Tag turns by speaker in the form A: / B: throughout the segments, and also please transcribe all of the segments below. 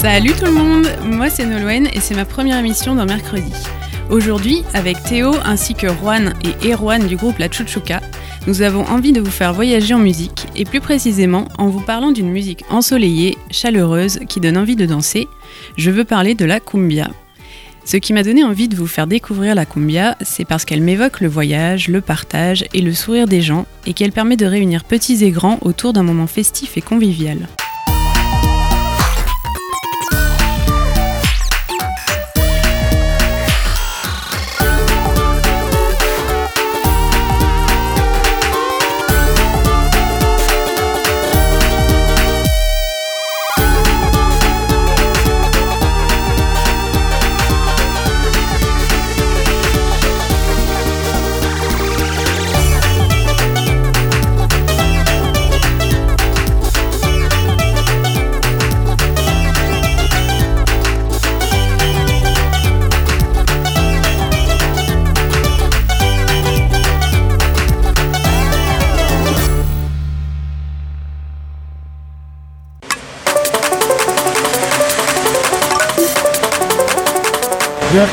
A: Salut tout le monde, moi c'est Nolwenn et c'est ma première émission dans Mercredi. Aujourd'hui, avec Théo ainsi que Juan et Erwan du groupe La Chuchuca, nous avons envie de vous faire voyager en musique et plus précisément en vous parlant d'une musique ensoleillée, chaleureuse, qui donne envie de danser. Je veux parler de la cumbia. Ce qui m'a donné envie de vous faire découvrir la cumbia, c'est parce qu'elle m'évoque le voyage, le partage et le sourire des gens et qu'elle permet de réunir petits et grands autour d'un moment festif et convivial.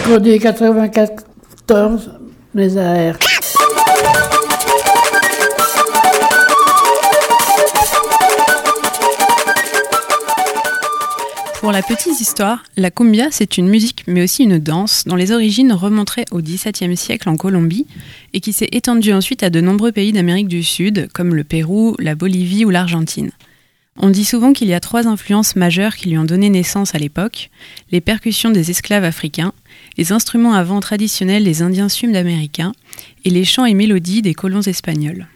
B: Mercredi 94, mes AR.
A: Pour la petite histoire, la cumbia, c'est une musique mais aussi une danse dont les origines remonteraient au XVIIe siècle en Colombie et qui s'est étendue ensuite à de nombreux pays d'Amérique du Sud, comme le Pérou, la Bolivie ou l'Argentine. On dit souvent qu'il y a trois influences majeures qui lui ont donné naissance à l'époque, les percussions des esclaves africains, les instruments à vent traditionnels des Indiens sud-américains et les chants et mélodies des colons espagnols.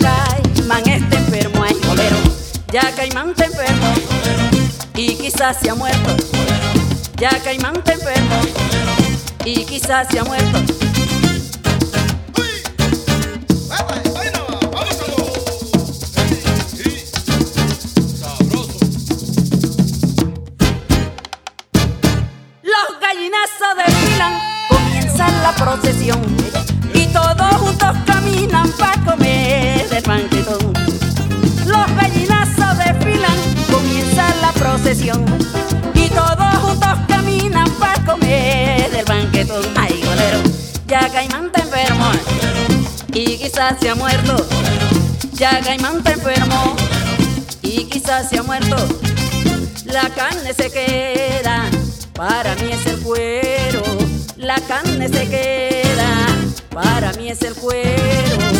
C: Caimán este enfermo. Ay, bolero, ya Caimán está enfermo y quizás se ha muerto. Ya Caimán está enfermo y quizás se ha muerto. Quizás se ha muerto. Ya Caimán está enfermo y quizás se ha muerto. La carne se queda, para mí es el cuero. La carne se queda, para mí es el cuero.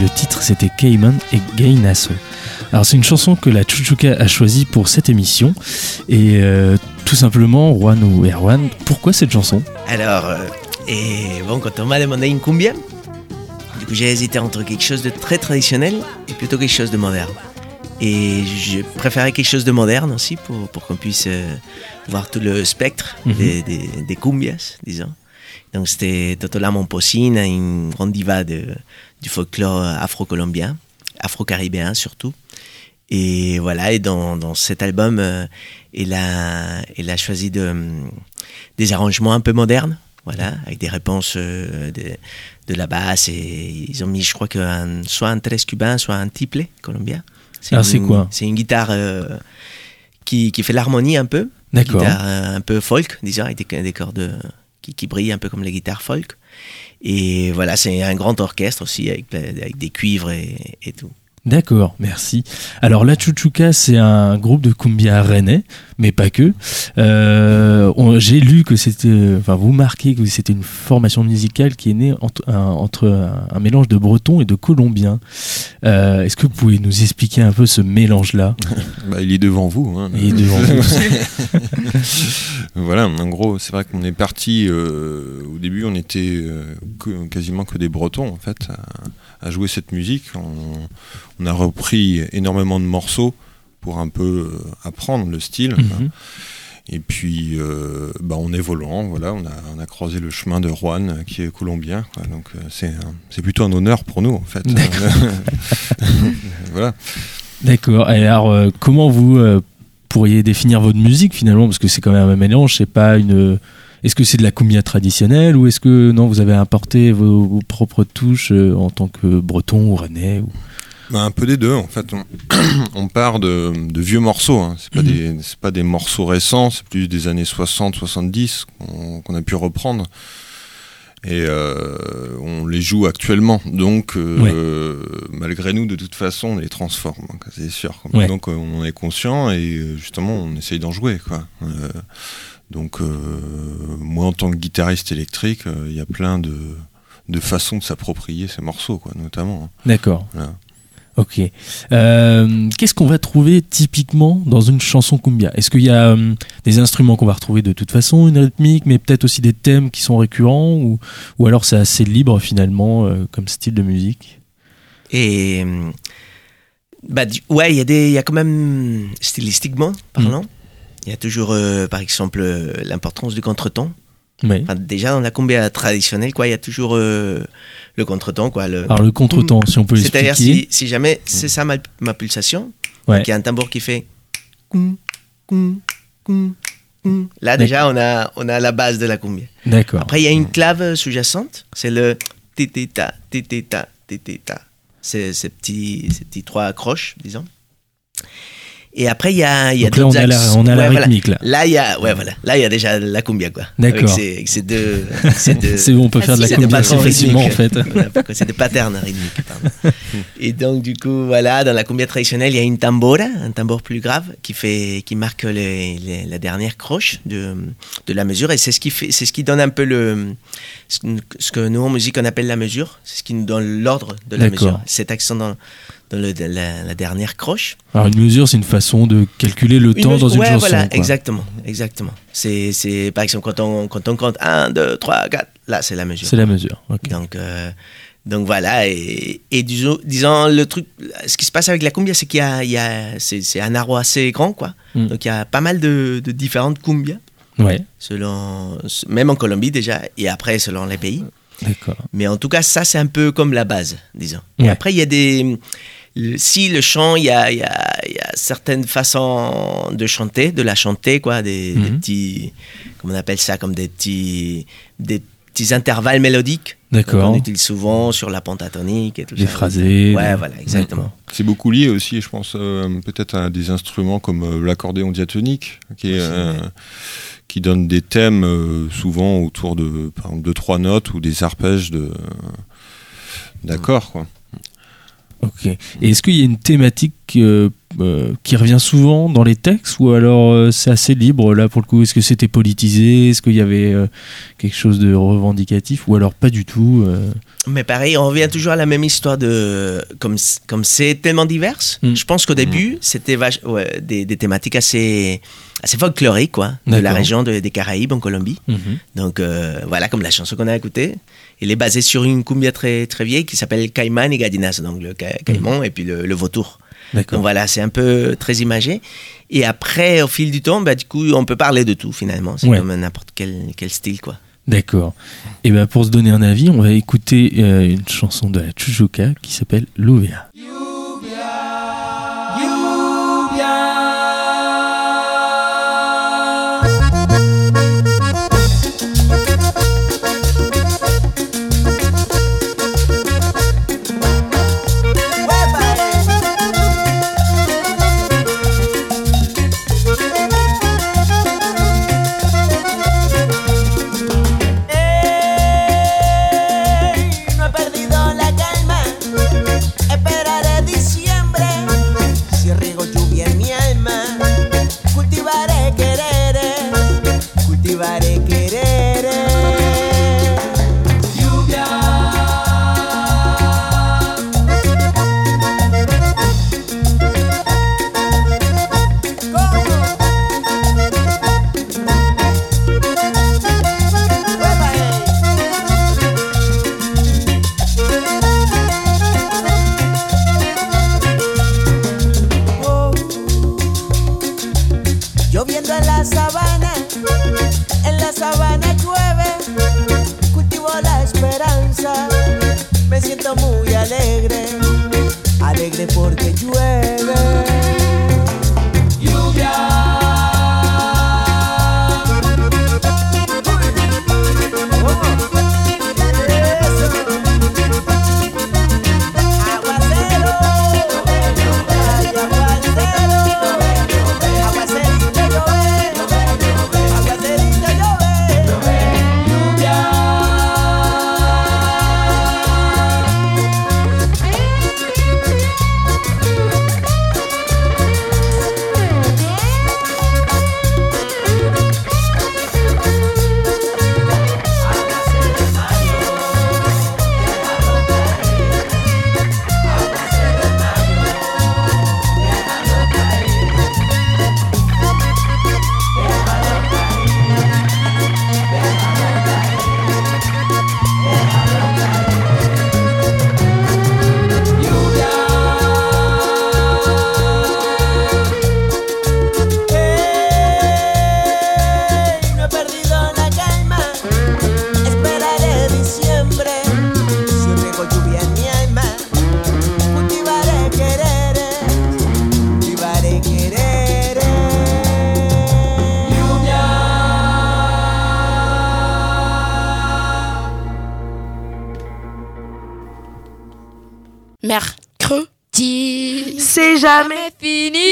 D: le titre c'était Cayman et Gainasso. Alors c'est une chanson que la Chuchuka a choisie pour cette émission et euh, tout simplement Juan ou Erwan, pourquoi cette chanson?
E: Alors, euh, et bon, quand on m'a demandé une cumbia, du coup j'ai hésité entre quelque chose de très traditionnel et plutôt quelque chose de moderne. Et je préférais quelque chose de moderne aussi pour, pour qu'on puisse euh, voir tout le spectre
D: Mhm.
E: des, des, des cumbias, disons. Donc c'était Totola Momposina, une grande diva de, du folklore afro-colombien, afro-caribéen surtout. Et voilà, et dans, dans cet album, euh, il, a, il a choisi de, hum, des arrangements un peu modernes, voilà, avec des réponses euh, de, de la basse. Et ils ont mis, je crois, que un- soit un tres cubain, soit un tiple colombien.
D: Ah, c'est quoi?
E: C'est une guitare euh, qui, qui fait l'harmonie un peu.
D: D'accord.
E: Guitare euh, un peu folk, disons, avec des, des cordes euh, qui, qui brillent un peu comme les guitares folk. Et voilà, c'est un grand orchestre aussi, avec, des cuivres et, tout.
D: D'accord, merci. Alors la Chuchuca, c'est un groupe de cumbia rennais, mais pas que. Euh, J'ai lu que c'était, enfin vous marquez que c'était une formation musicale qui est née entre un, entre un, un mélange de breton et de colombien. Euh, Est-ce que vous pouvez nous expliquer un peu ce mélange-là?
F: Bah, il est devant vous. hein.
D: Et devant vous.
F: Voilà, en gros, c'est vrai qu'on est parti. euh, au début, on était que- quasiment que des Bretons en fait à, à jouer cette musique. On, on a repris énormément de morceaux pour un peu euh, apprendre le style.
D: Mhm.
F: Et puis, euh, bah, en évoluant, voilà, on a, on a croisé le chemin de Juan, euh, qui est colombien. quoi. donc, c'est plutôt un honneur pour nous, en fait. voilà.
D: D'accord. Et alors, euh, comment vous euh, pourriez définir votre musique finalement? Parce que c'est quand même un mélange, c'est pas une. Est-ce que c'est de la cumbia traditionnelle ou est-ce que non, vous avez apporté vos, vos propres touches en tant que breton ou rennais ou...
F: Bah, un peu des deux, en fait. On, on part de, de vieux morceaux. Hein. C'est pas,
D: Mhm.
F: pas des morceaux récents, c'est plus des années 60, 70 qu'on, a pu reprendre. Et euh, on les joue actuellement. Donc, euh, malgré nous, de toute façon, on les transforme, hein, c'est sûr.
D: Ouais.
F: Donc, euh, on en est conscient et euh, justement, on essaye d'en jouer. Quoi. Euh, donc, euh, moi, en tant que guitariste électrique, il y a plein de, de façons de s'approprier ces morceaux, quoi, notamment. hein.
D: D'accord.
F: Voilà.
D: Ok. Euh, Qu'est-ce qu'on va trouver typiquement dans une chanson cumbia? Est-ce qu'il y a euh, des instruments qu'on va retrouver de toute façon, une rythmique, mais peut-être aussi des thèmes qui sont récurrents ou, ou alors c'est assez libre finalement euh, comme style de musique?
E: Et hum, bah, du- ouais, il y a des, y a quand même stylistiquement parlant, il y a toujours, euh, par exemple, l'importance du contretemps.
D: Oui.
E: Enfin, déjà dans la cumbia traditionnelle, quoi, il y a toujours euh, le contretemps, quoi. Le,
D: Alors le contretemps, si on peut
E: C'est-à-dire
D: l'expliquer.
E: si, si jamais c'est ça ma, ma pulsation,
D: Ouais.
E: il y a un tambour qui fait. Là déjà on a on a la base de la cumbia.
D: D'accord.
E: Après il y a une clave sous-jacente, c'est le titita titita titita. C'est ces petits ces petits trois accroches disons. Et après il y a y a
D: Donc là, on a la-
E: axes.
D: on a la
E: Ouais, voilà.
D: rythmique, là.
E: Là il y a ouais voilà là il y a déjà la cumbia quoi.
D: D'accord.
E: Avec ces, deux ces deux
D: C'est bon, on peut
A: Ah,
D: faire de la cumbia facilement en fait.
E: C'est des patterns rythmiques. pardon. Et donc, du coup, voilà, dans la cumbia traditionnelle, il y a une tambora, un tambour plus grave, qui, fait, qui marque les- les- la dernière croche de, de la mesure. Et c'est ce, qui fait, c'est ce qui donne un peu le, ce que- nous, en musique, on appelle la mesure. C'est ce qui nous donne l'ordre de la mesure. Cet accent dans, dans le- la, la dernière croche.
D: Alors une mesure, c'est une façon de calculer le temps dans une
E: ouais,
D: chanson.
E: voilà,
D: quoi.
E: exactement. exactement. C'est, c'est, par exemple, quand on, quand on compte 1, 2, 3, 4, là, c'est la mesure.
D: C'est la mesure.
E: Donc, euh, donc voilà, et, et disons, disons, le truc, ce qui se passe avec la cumbia, c'est qu'il y a, il y a c'est, c'est un arbre assez grand, quoi.
D: Mm.
E: Donc il y a pas mal de, de différentes cumbias,
D: Ouais,
E: selon, même en Colombie déjà, et après selon les pays.
D: d'accord.
E: Mais en tout cas, ça, c'est un peu comme la base, disons. Et après, il y a des. Si le chant, il y a, il y, a, il y a certaines façons de chanter, de la chanter, quoi. Des, des
D: Mhm.
E: petits. Comment on appelle ça Comme des petits. Des petits intervalles mélodiques.
D: D'accord.
E: On utilise souvent sur la pentatonique et tout
D: Les
E: ça.
D: phrasés.
E: Ouais, voilà, exactement.
F: C'est beaucoup lié aussi, je pense, euh, peut-être à des instruments comme euh, l'accordéon diatonique, qui, est, euh, qui donne des thèmes souvent autour de, par exemple, de trois notes ou des arpèges de d'accords. Quoi.
D: Ok. Et est-ce qu'il y a une thématique euh, euh, qui revient souvent dans les textes ou alors euh, c'est assez libre là pour le coup? Est-ce que c'était politisé? Est-ce qu'il y avait euh, quelque chose de revendicatif ou alors pas du tout euh?
E: Mais pareil, on revient toujours à la même histoire de. Comme comme c'est tellement divers,
D: Mm.
E: je pense qu'au début, c'était ouais, des, des thématiques assez, assez folkloriques, quoi, de la région de- des Caraïbes en Colombie.
D: Mhm.
E: Donc euh, voilà, comme la chanson qu'on a écoutée. Elle est basée sur une cumbia très, très vieille qui s'appelle Caïman et Gadinas, donc le ca- caïman et puis le, le vautour. Donc voilà, c'est un peu très imagé. Et après, au fil du temps, bah, du coup, on peut parler de tout finalement. C'est
D: Ouais.
E: comme n'importe quel, quel style, quoi.
D: D'accord. Et ben pour se donner un avis, on va écouter euh, une chanson de la Chuchoka qui s'appelle Louvea.
G: Mercredi.
H: C'est jamais
G: fini.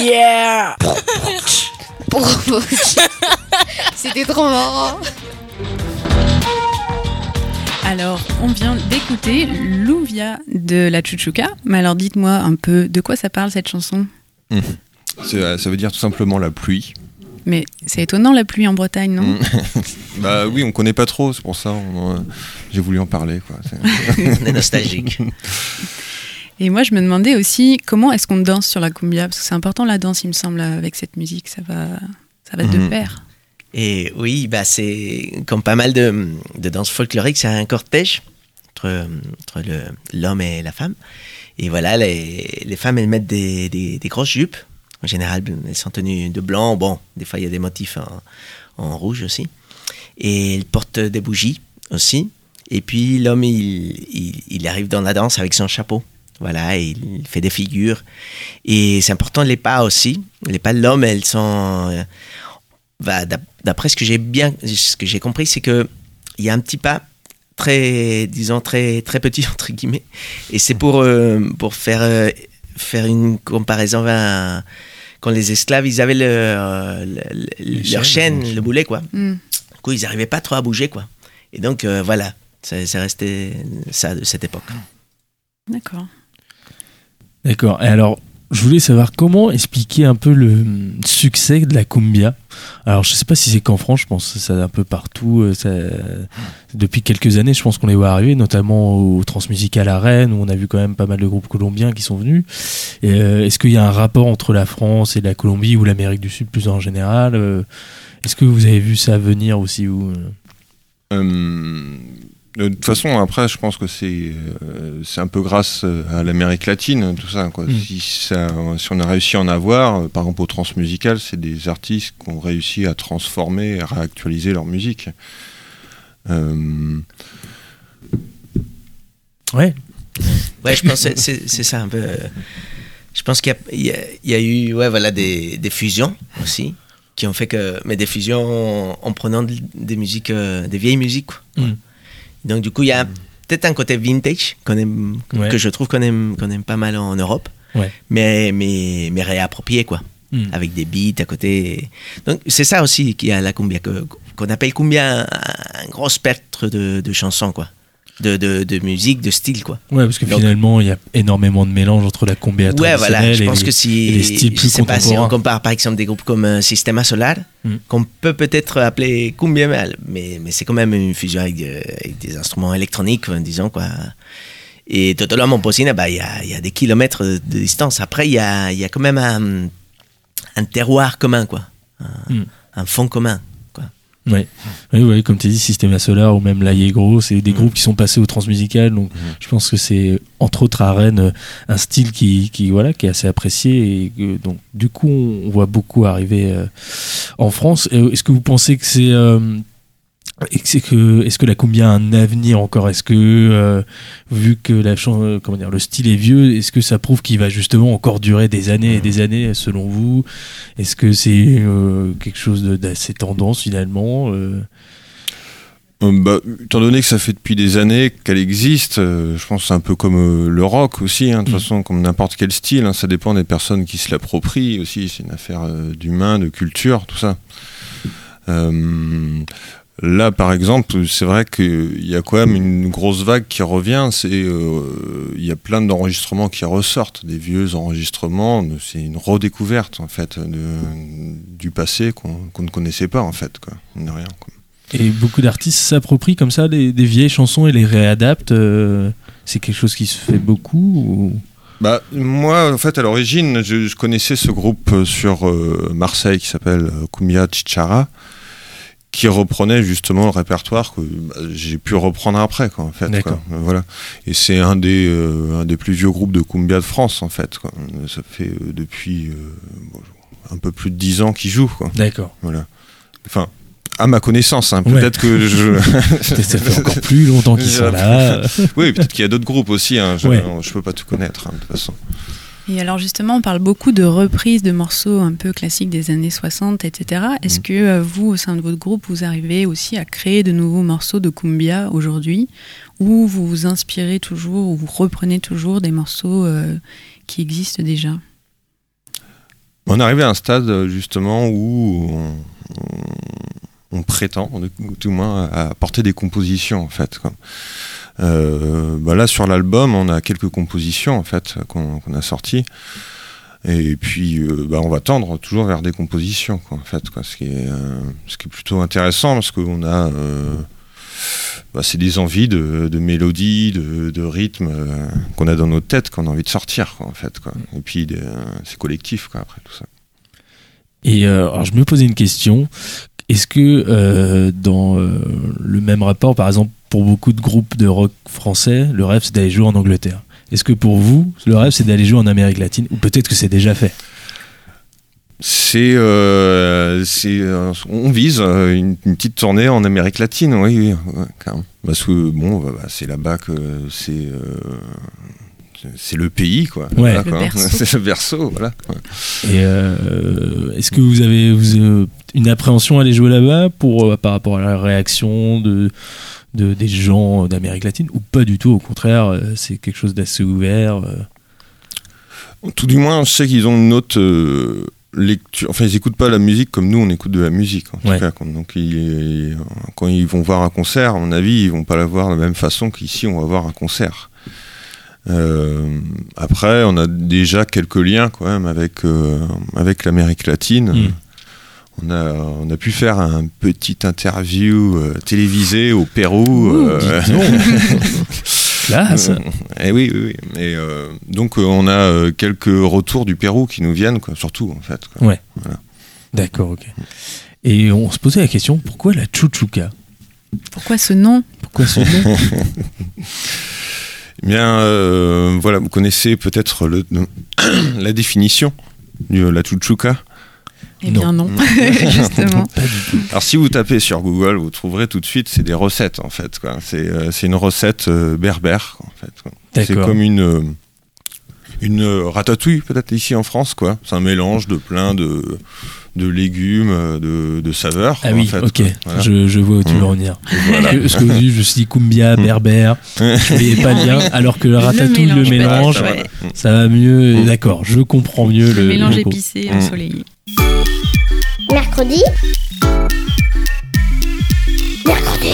H: Yeah.
G: C'était trop marrant.
A: Alors, on vient d'écouter Louvia de la Chuchuca. Mais alors, dites-moi un peu de quoi ça parle cette chanson?
F: C'est, euh, Ça veut dire tout simplement la pluie.
A: Mais c'est étonnant la pluie en Bretagne, non?
F: Mm. bah oui, on connaît pas trop, c'est pour ça on, euh, j'ai voulu en parler. Quoi. C'est-
E: On est nostalgique.
A: Et moi, je me demandais aussi comment est-ce qu'on danse sur la cumbia? Parce que c'est important la danse, il me semble, avec cette musique. Ça va, ça va de
F: Mhm.
A: pair.
E: Et oui, bah c'est comme pas mal de, de danses folkloriques, c'est un cortège entre, entre le- l'homme et la femme. Et voilà, les, les femmes, elles mettent des, des, des grosses jupes. En général, elles sont tenues de blanc. Bon, des fois, il y a des motifs en, en rouge aussi. Et elles portent des bougies aussi. Et puis, l'homme, il, il, il arrive dans la danse avec son chapeau. Voilà, il fait des figures. Et c'est important, les pas aussi. Les pas de l'homme, elles sont... euh, bah, d'ap- d'après ce que j'ai bien, ce que j'ai compris, c'est que il y a un petit pas très, disons très très petit entre guillemets, et c'est pour euh, pour faire euh, faire une comparaison à quand les esclaves ils avaient leur, le- leur chaîne, le boulet quoi.
A: Mm.
E: Du coup, ils n'arrivaient pas trop à bouger quoi. Et donc euh, voilà, c'est resté ça de cette époque.
A: D'accord.
D: D'accord. Et alors, je voulais savoir comment expliquer un peu le hum, succès de la cumbia. Alors, je sais pas si c'est qu'en France, je pense que c'est un peu partout. euh, ça- depuis quelques années, je pense qu'on les voit arriver, notamment au Transmusical à Rennes, où on a vu quand même pas mal de groupes colombiens qui sont venus. Euh, Est-ce qu'il y a un rapport entre la France et la Colombie ou l'Amérique du Sud plus en général euh, Est-ce que vous avez vu ça venir aussi ou... Euh,
F: de toute façon, après, je pense que c'est euh, c'est un peu grâce euh, à l'Amérique latine, tout ça. Quoi.
D: Mm.
F: Si, ça, si on a réussi à en avoir, euh, par exemple au transmusical, c'est des artistes qui ont réussi à transformer, à réactualiser leur musique. Euh,
D: Ouais.
E: Ouais, je pense que c'est c'est ça un peu. euh, Je pense qu'il y, a- il y a- il y a eu ouais, voilà, des, des fusions aussi, qui ont fait que. Mais des fusions en, en prenant de- des musiques, des vieilles musiques. quoi.
D: Mm.
E: Donc, du coup, il y a peut-être un côté vintage qu'on aime,
D: Ouais.
E: que je trouve qu'on aime, pas mal en Europe,
D: Ouais.
E: mais, mais, mais réapproprié, quoi,
D: Mm.
E: avec des beats à côté. Donc, c'est ça aussi qu'il y a la cumbia, qu'on appelle cumbia un, un gros spectre de, de chansons, quoi. De, de, de musique, de style, quoi.
D: Ouais, parce que
E: Donc-
D: finalement, il y a énormément de mélange entre la cumbia
E: Ouais, voilà. Je
D: et
E: pense
D: les-
E: que si,
D: et les styles
E: je
D: plus
E: sais pas, si on compare par exemple des groupes comme euh, Sistema Solar,
D: Mm.
E: qu'on peut peut-être appeler cumbia, mais, mais, mais c'est quand même une fusion avec, avec des instruments électroniques, euh, disons quoi. Et Totolo Momposina, bah, il y a, y a des kilomètres de distance. Après, il y a, y a quand même un, un terroir commun, quoi. Un,
D: Mm.
E: un fond commun.
D: Ouais. Oui, oui, comme tu dis, Systema Solar ou même Gros, c'est des groupes qui sont passés au transmusical. Donc, je pense que c'est entre autres à Rennes un style qui, qui voilà, qui est assez apprécié. Et donc, du coup, on, voit beaucoup arriver euh, en France. Est-ce que vous pensez que c'est euh, que que est-ce que la cumbia a un avenir encore? Est-ce que euh, vu que la euh, comment dire le style est vieux, est-ce que ça prouve qu'il va justement encore durer des années et des années selon vous? Est-ce que c'est euh, quelque chose d'assez tendance finalement euh?
F: Bah, étant donné que ça fait depuis des années qu'elle existe, euh, je pense que c'est un peu comme euh, le rock aussi, hein, de toute
D: Mm.
F: façon, comme n'importe quel style, hein, ça dépend des personnes qui se l'approprient aussi, c'est une affaire euh, d'humain, de culture, tout ça. Euh, là, par exemple, c'est vrai qu'il y a quand même une grosse vague qui revient, c'est euh, il y a plein d'enregistrements qui ressortent, des vieux enregistrements, c'est une redécouverte en fait de- du passé qu'on ne connaissait pas en fait, quoi, mine de rien. quoi.
D: Et beaucoup d'artistes s'approprient comme ça des, des vieilles chansons et les réadaptent. euh, c'est quelque chose qui se fait beaucoup ou...
F: Bah, moi, en fait, à l'origine, je, je connaissais ce groupe euh, sur euh, Marseille qui s'appelle euh, Cumbia Chichara, qui reprenait justement le répertoire que bah, j'ai pu reprendre après, quoi, en fait. Quoi. Voilà. Et c'est un des, euh, un des plus vieux groupes de cumbia de France, en fait. Quoi. Ça fait euh, depuis euh, un peu plus de dix ans qu'ils jouent, quoi.
D: D'accord.
F: Voilà. Enfin, à ma connaissance, hein.
D: Ouais.
F: peut-être que je.
D: Ça fait encore plus longtemps qu'ils sont là.
F: oui, peut-être qu'il y a d'autres groupes aussi. Hein. Je,
D: Ouais.
F: je peux pas tout connaître, hein, de toute façon.
A: Et alors justement, on parle beaucoup de reprises de morceaux un peu classiques des années 60, etc. Est-ce
F: Mhm.
A: que euh, vous, au sein de votre groupe, vous arrivez aussi à créer de nouveaux morceaux de cumbia aujourd'hui? Ou vous vous inspirez toujours, ou vous reprenez toujours des morceaux euh, qui existent déjà?
F: On est arrivé à un stade justement où on, on- on prétend, ou tout au moins, à porter des compositions en fait. quoi. Euh, bah là sur l'album, on a quelques compositions en fait qu'on qu'on a sorties. Et puis, euh, bah, on va tendre toujours vers des compositions, quoi, en fait, quoi, ce, qui est, euh, ce qui est plutôt intéressant parce qu'on a, euh, bah, c'est des envies de, de mélodie, de, de rythme euh, qu'on a dans nos têtes, qu'on a envie de sortir, quoi, en fait, quoi. Et puis, c'est collectif, quoi, après tout ça.
D: Et alors je me posais une question. Est-ce que euh, dans euh, le même rapport, par exemple, pour beaucoup de groupes de rock français, le rêve c'est d'aller jouer en Angleterre? Est-ce que pour vous, le rêve c'est d'aller jouer en Amérique latine? Ou peut-être que c'est déjà fait?
F: C'est, euh, c'est, euh, on vise une, une petite tournée en Amérique latine, oui, oui, ouais. Parce que bon, bah, bah, c'est là-bas que c'est, euh, c'est le pays, quoi.
D: Ouais.
F: Voilà,
A: Le
F: quoi.
A: berceau.
F: C'est le berceau, voilà.
D: Et euh, est-ce que vous avez vous, euh, une appréhension à aller jouer là-bas pour euh, par rapport à la réaction de, de des gens d'Amérique latine ou pas du tout Au contraire, euh, c'est quelque chose d'assez ouvert. euh.
F: Tout du moins, je sais qu'ils ont une autre euh, lecture. Enfin, ils écoutent pas la musique comme nous, on écoute de la musique. En tout cas. Donc, ils- quand ils vont voir un concert, à mon avis, ils vont pas la voir de la même façon qu'ici, on va voir un concert. Euh, après, on a déjà quelques liens quand même avec euh, avec l'Amérique latine.
D: Mm.
F: On a, on a pu faire un petit interview euh, télévisé au Pérou.
D: Ouh,
F: euh.
D: Classe.
F: et oui, oui, oui. Et euh, donc euh, on a euh, quelques retours du Pérou qui nous viennent, quoi, surtout en fait. quoi.
D: Ouais. D'accord, ok. Et on se posait la question pourquoi la chuchuca?
A: Pourquoi ce nom?
D: Pourquoi ce nom?
F: Eh Bien, euh, voilà, vous connaissez peut-être le, la définition de la chuchuca?
A: Eh bien non, justement.
F: Alors si vous tapez sur Google, vous trouverez tout de suite, c'est des recettes en fait. quoi. C'est euh, c'est une recette euh, berbère en fait. quoi. C'est comme une euh, une euh, ratatouille peut-être ici en France quoi. C'est un mélange de plein de de légumes, de, de saveurs.
D: Ah oui,
F: en fait,
D: ok.
F: Voilà.
D: Je, je vois où tu veux en venir.
F: Voilà.
D: Parce que- vous dites, je me suis dit cumbia, berbère, je voyais pas le lien, alors que le ratatouille, le
A: mélange, ouais.
D: ça va mieux. D'accord, je comprends mieux le.
A: Le mélange
D: le
F: Mm.
A: ensoleillé.
I: Mercredi. Mercredi.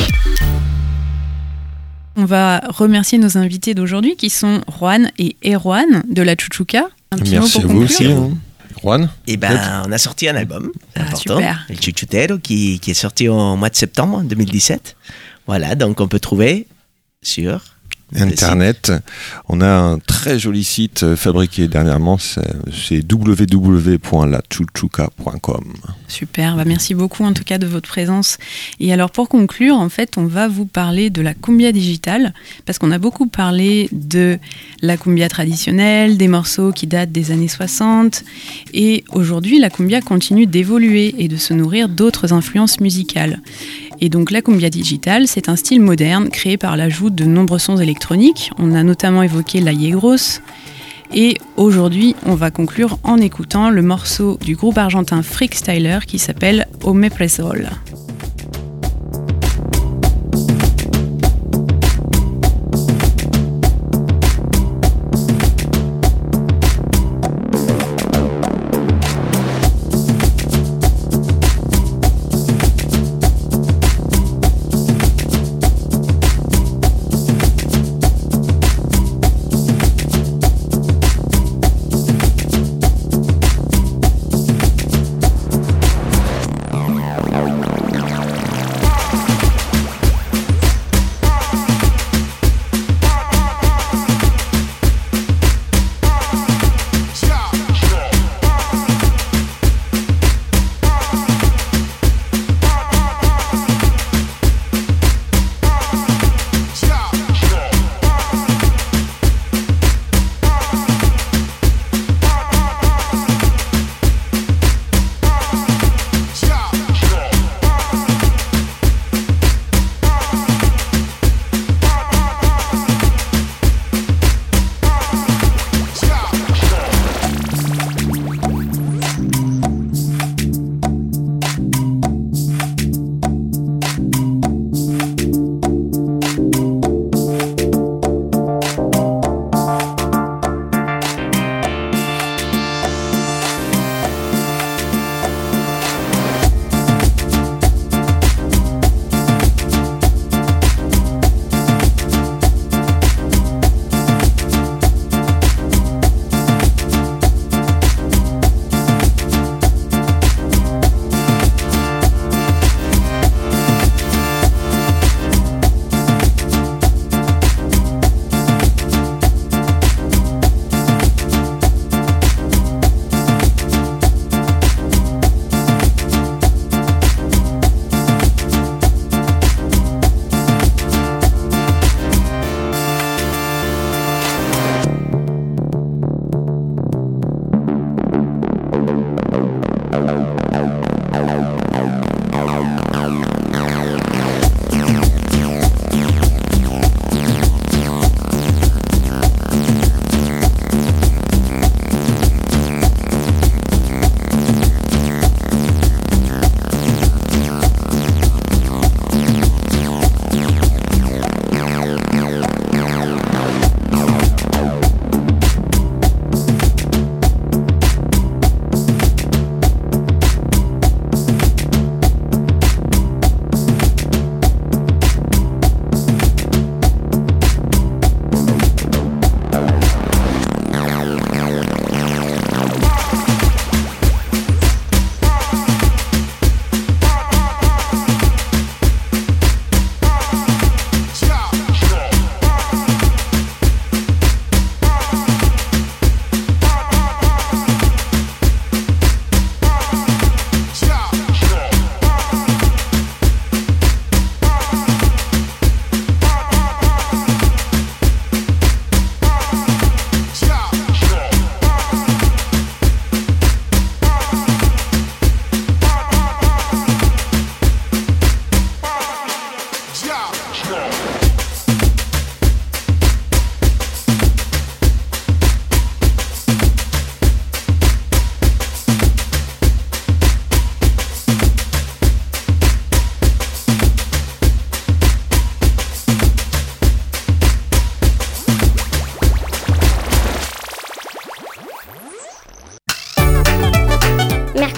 A: On va remercier nos invités d'aujourd'hui qui sont Juan et Erwan de la. Un petit
F: Merci
A: mot
F: à
A: pour
F: vous
A: conclure
F: aussi. hein. Juan
E: Et ben, on a sorti un album
A: Ah,
E: important,
A: super.
E: le Chuchutero, qui, qui est sorti au mois de septembre 2017. Voilà, donc on peut trouver sur.
F: Internet. On a un très joli site euh, fabriqué dernièrement, c'est www.lachuchuca.com.
A: Super, bah merci beaucoup en tout cas de votre présence. Et alors pour conclure, en fait, on va vous parler de la cumbia digitale, parce qu'on a beaucoup parlé de la cumbia traditionnelle, des morceaux qui datent des années 60, et aujourd'hui la cumbia continue d'évoluer et de se nourrir d'autres influences musicales. Et donc la cumbia digitale, c'est un style moderne créé par l'ajout de nombreux sons électroniques. On a notamment évoqué la yegros, et aujourd'hui, on va conclure en écoutant le morceau du groupe argentin Freakstyler qui s'appelle Omepresol.
H: Hello.